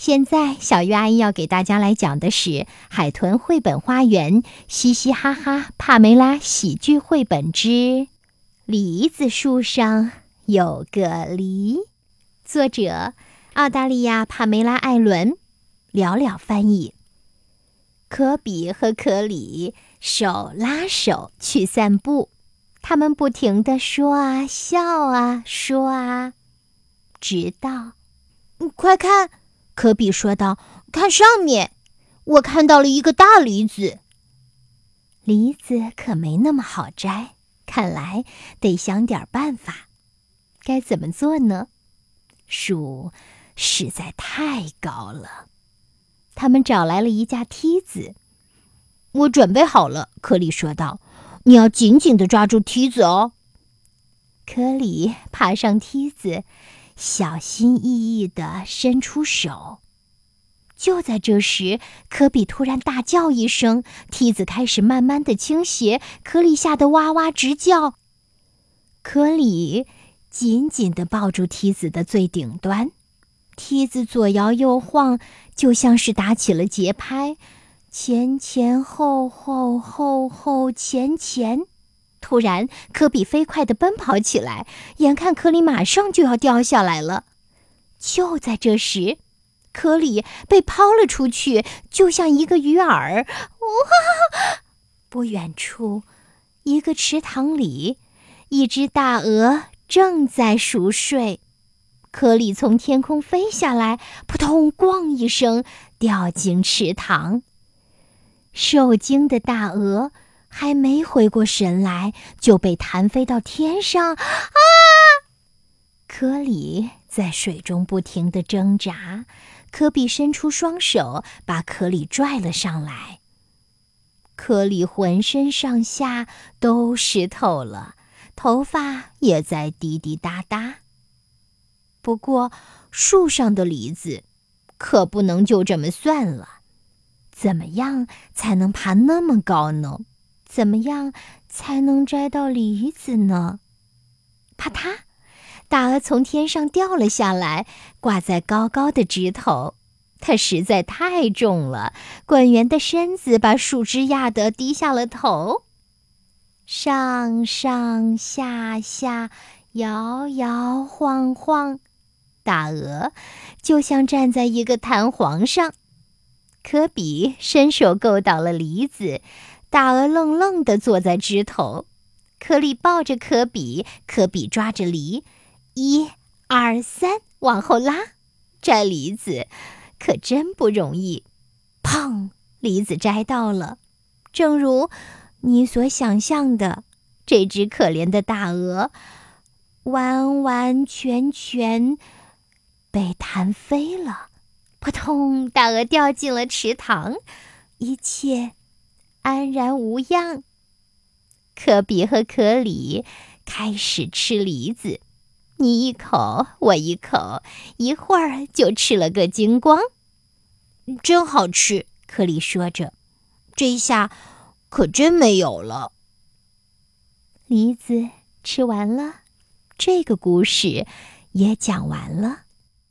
现在，小鱼阿姨要给大家来讲的是《海豚绘本花园》嘻嘻哈哈帕梅拉喜剧绘本之《梨子树上有个梨》，作者澳大利亚帕梅拉·艾伦，了了翻译。科比和可里手拉手去散步，他们不停地说啊，笑啊，说啊，直到，快看！科比说道：“看上面，我看到了一个大梨子。梨子可没那么好摘，看来得想点办法。该怎么做呢？树实在太高了。他们找来了一架梯子。我准备好了。”科里说道，“你要紧紧的抓住梯子哦。”科里爬上梯子。小心翼翼地伸出手。就在这时，科比突然大叫一声，梯子开始慢慢的倾斜，科里吓得哇哇直叫。科里紧紧地抱住梯子的最顶端，梯子左摇右晃，就像是打起了节拍，前前后后，后后前前。突然，科比飞快地奔跑起来，眼看科里马上就要掉下来了。就在这时，科里被抛了出去，就像一个鱼饵。哇！不远处，一个池塘里，一只大鹅正在熟睡。科里从天空飞下来，扑通，咣一声掉进池塘。受惊的大鹅。还没回过神来，就被弹飞到天上。啊！科里在水中不停地挣扎，科比伸出双手把科里拽了上来。科里浑身上下都湿透了，头发也在滴滴答答。不过，树上的梨子可不能就这么算了。怎么样才能爬那么高呢？怎么样才能摘到梨子呢？啪嗒，大鹅从天上掉了下来，挂在高高的枝头。它实在太重了，滚圆的身子把树枝压得低下了头。上上下下，摇摇晃晃，大鹅就像站在一个弹簧上。科比伸手够到了梨子。大鹅愣愣地坐在枝头，科里抱着科比，科比抓着梨，一、二、三，往后拉，摘梨子可真不容易。砰！梨子摘到了，正如你所想象的，这只可怜的大鹅完完全全被弹飞了。扑通！大鹅掉进了池塘，一切。安然无恙。科比和可里开始吃梨子，你一口我一口，一会儿就吃了个精光。真好吃，科里说着。这下可真没有了。梨子吃完了，这个故事也讲完了。